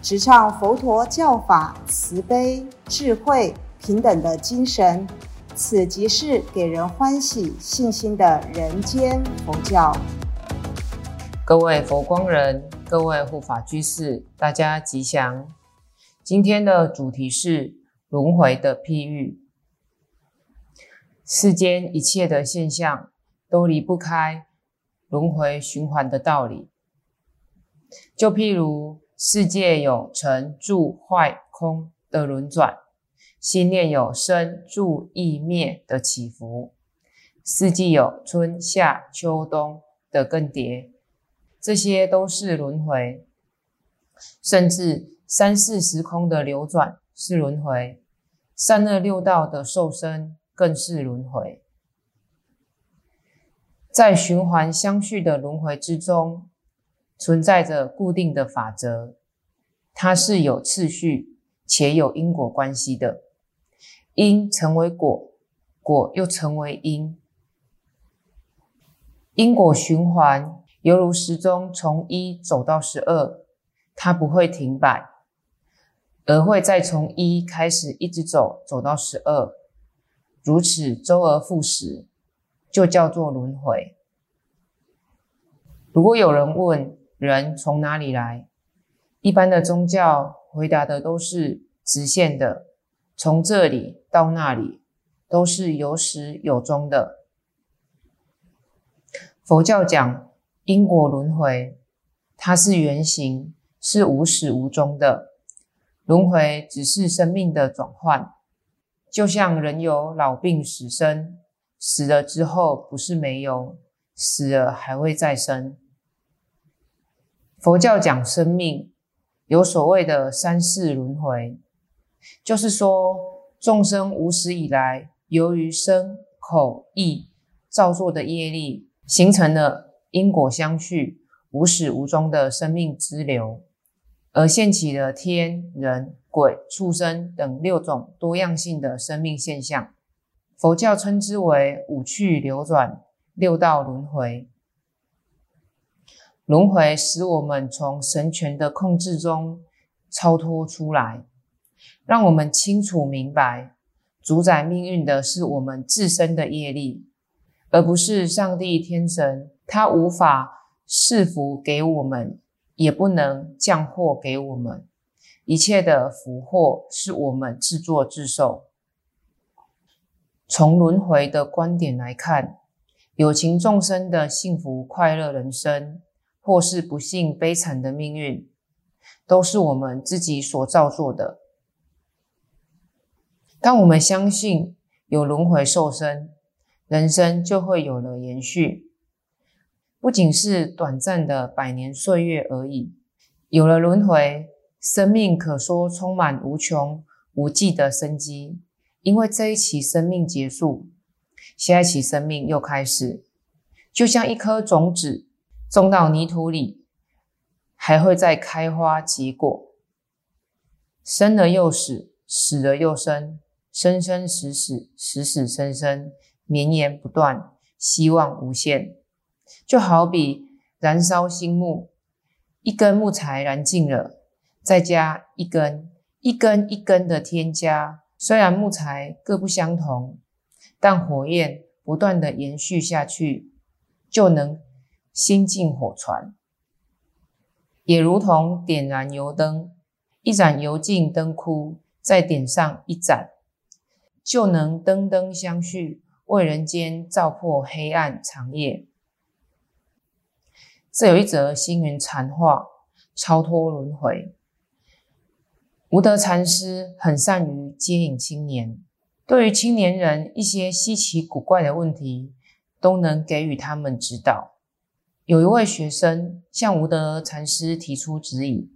直唱佛陀教法慈悲、智慧、平等的精神，此即是给人欢喜、信心的人间佛教。各位佛光人，各位护法居士，大家吉祥。今天的主题是轮回的譬喻。世间一切的现象都离不开轮回循环的道理，就譬如。世界有成住坏空的轮转，心念有生住异灭的起伏，四季有春夏秋冬的更迭，这些都是轮回。甚至三世时空的流转是轮回，三恶六道的受生更是轮回。在循环相续的轮回之中。存在着固定的法则，它是有次序且有因果关系的，因成为果，果又成为因，因果循环犹如时钟从一走到十二，它不会停摆，而会再从一开始一直走走到十二，如此周而复始，就叫做轮回。如果有人问，人从哪里来？一般的宗教回答的都是直线的，从这里到那里都是有始有终的。佛教讲因果轮回，它是圆形，是无始无终的。轮回只是生命的转换，就像人有老病死生，死了之后不是没有，死了还会再生。佛教讲生命有所谓的三世轮回，就是说众生无始以来，由于身口意造作的业力，形成了因果相续、无始无终的生命之流，而现起了天人鬼畜生等六种多样性的生命现象。佛教称之为五趣流转、六道轮回。轮回使我们从神权的控制中超脱出来，让我们清楚明白，主宰命运的是我们自身的业力，而不是上帝天神。他无法赐福给我们，也不能降祸给我们。一切的福祸是我们自作自受。从轮回的观点来看，有情众生的幸福快乐人生。或是不幸悲惨的命运，都是我们自己所造作的。当我们相信有轮回受生，人生就会有了延续。不仅是短暂的百年岁月而已，有了轮回，生命可说充满无穷无际的生机。因为这一期生命结束，下一期生命又开始，就像一颗种子。种到泥土里，还会再开花结果。生了又死，死了又生，生生死死，死死生生，绵延不断，希望无限。就好比燃烧新木，一根木材燃尽了，再加一根，一根一根的添加。虽然木材各不相同，但火焰不断的延续下去，就能。心进火传，也如同点燃油灯，一盏油尽灯枯，再点上一盏，就能灯灯相续，为人间照破黑暗长夜。这有一则星云禅话，超脱轮回。无德禅师很善于接引青年，对于青年人一些稀奇古怪的问题，都能给予他们指导。有一位学生向吴德禅师提出质疑：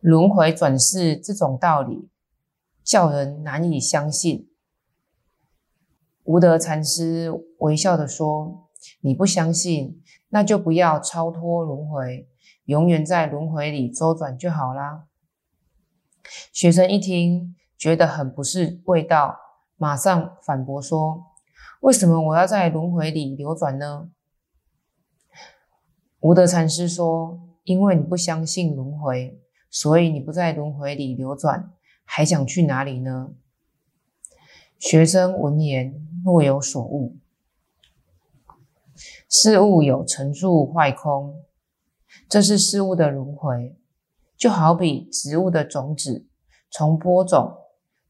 轮回转世这种道理，叫人难以相信。无德禅师微笑的说：“你不相信，那就不要超脱轮回，永远在轮回里周转就好啦。”学生一听，觉得很不是味道，马上反驳说：“为什么我要在轮回里流转呢？”无德禅师说：“因为你不相信轮回，所以你不在轮回里流转，还想去哪里呢？”学生闻言若有所悟：事物有成住坏空，这是事物的轮回。就好比植物的种子从播种、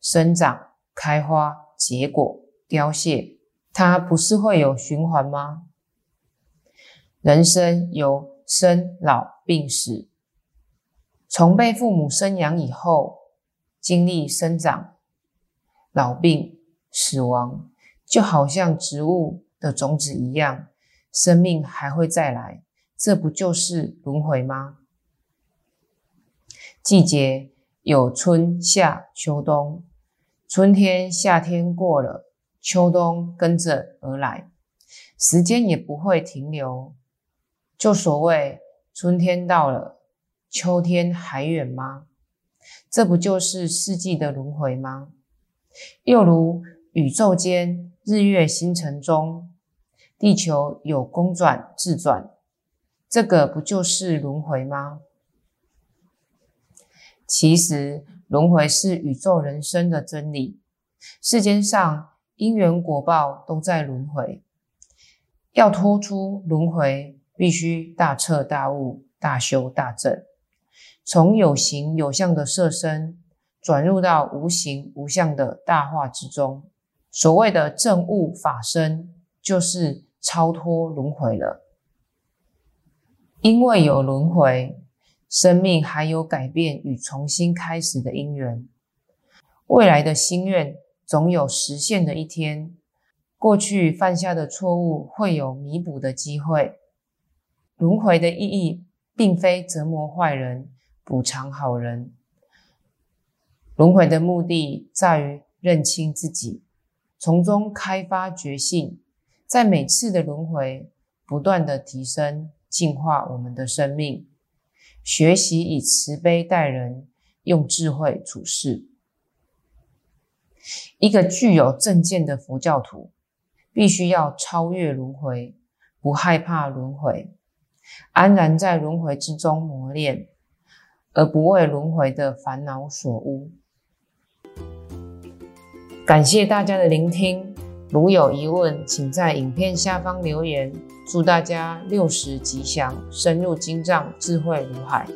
生长、开花、结果、凋谢，它不是会有循环吗？人生由生老病死，从被父母生养以后，经历生长、老病、死亡，就好像植物的种子一样，生命还会再来，这不就是轮回吗？季节有春夏秋冬，春天夏天过了，秋冬跟着而来，时间也不会停留。就所谓春天到了，秋天还远吗？这不就是四季的轮回吗？又如宇宙间日月星辰中，地球有公转自转，这个不就是轮回吗？其实轮回是宇宙人生的真理。世间上因缘果报都在轮回，要脱出轮回，必须大彻大悟、大修大正，从有形有相的色身，转入到无形无相的大化之中。所谓的正悟法身，就是超脱轮回了。因为有轮回。生命还有改变与重新开始的因缘，未来的心愿总有实现的一天。过去犯下的错误会有弥补的机会。轮回的意义并非折磨坏人、补偿好人，轮回的目的在于认清自己，从中开发觉性，在每次的轮回不断的提升、净化我们的生命。学习以慈悲待人，用智慧处事。一个具有正见的佛教徒，必须要超越轮回，不害怕轮回，安然在轮回之中磨练，而不为轮回的烦恼所污。感谢大家的聆听，如有疑问，请在影片下方留言。祝大家六十吉祥，深入经藏，智慧如海。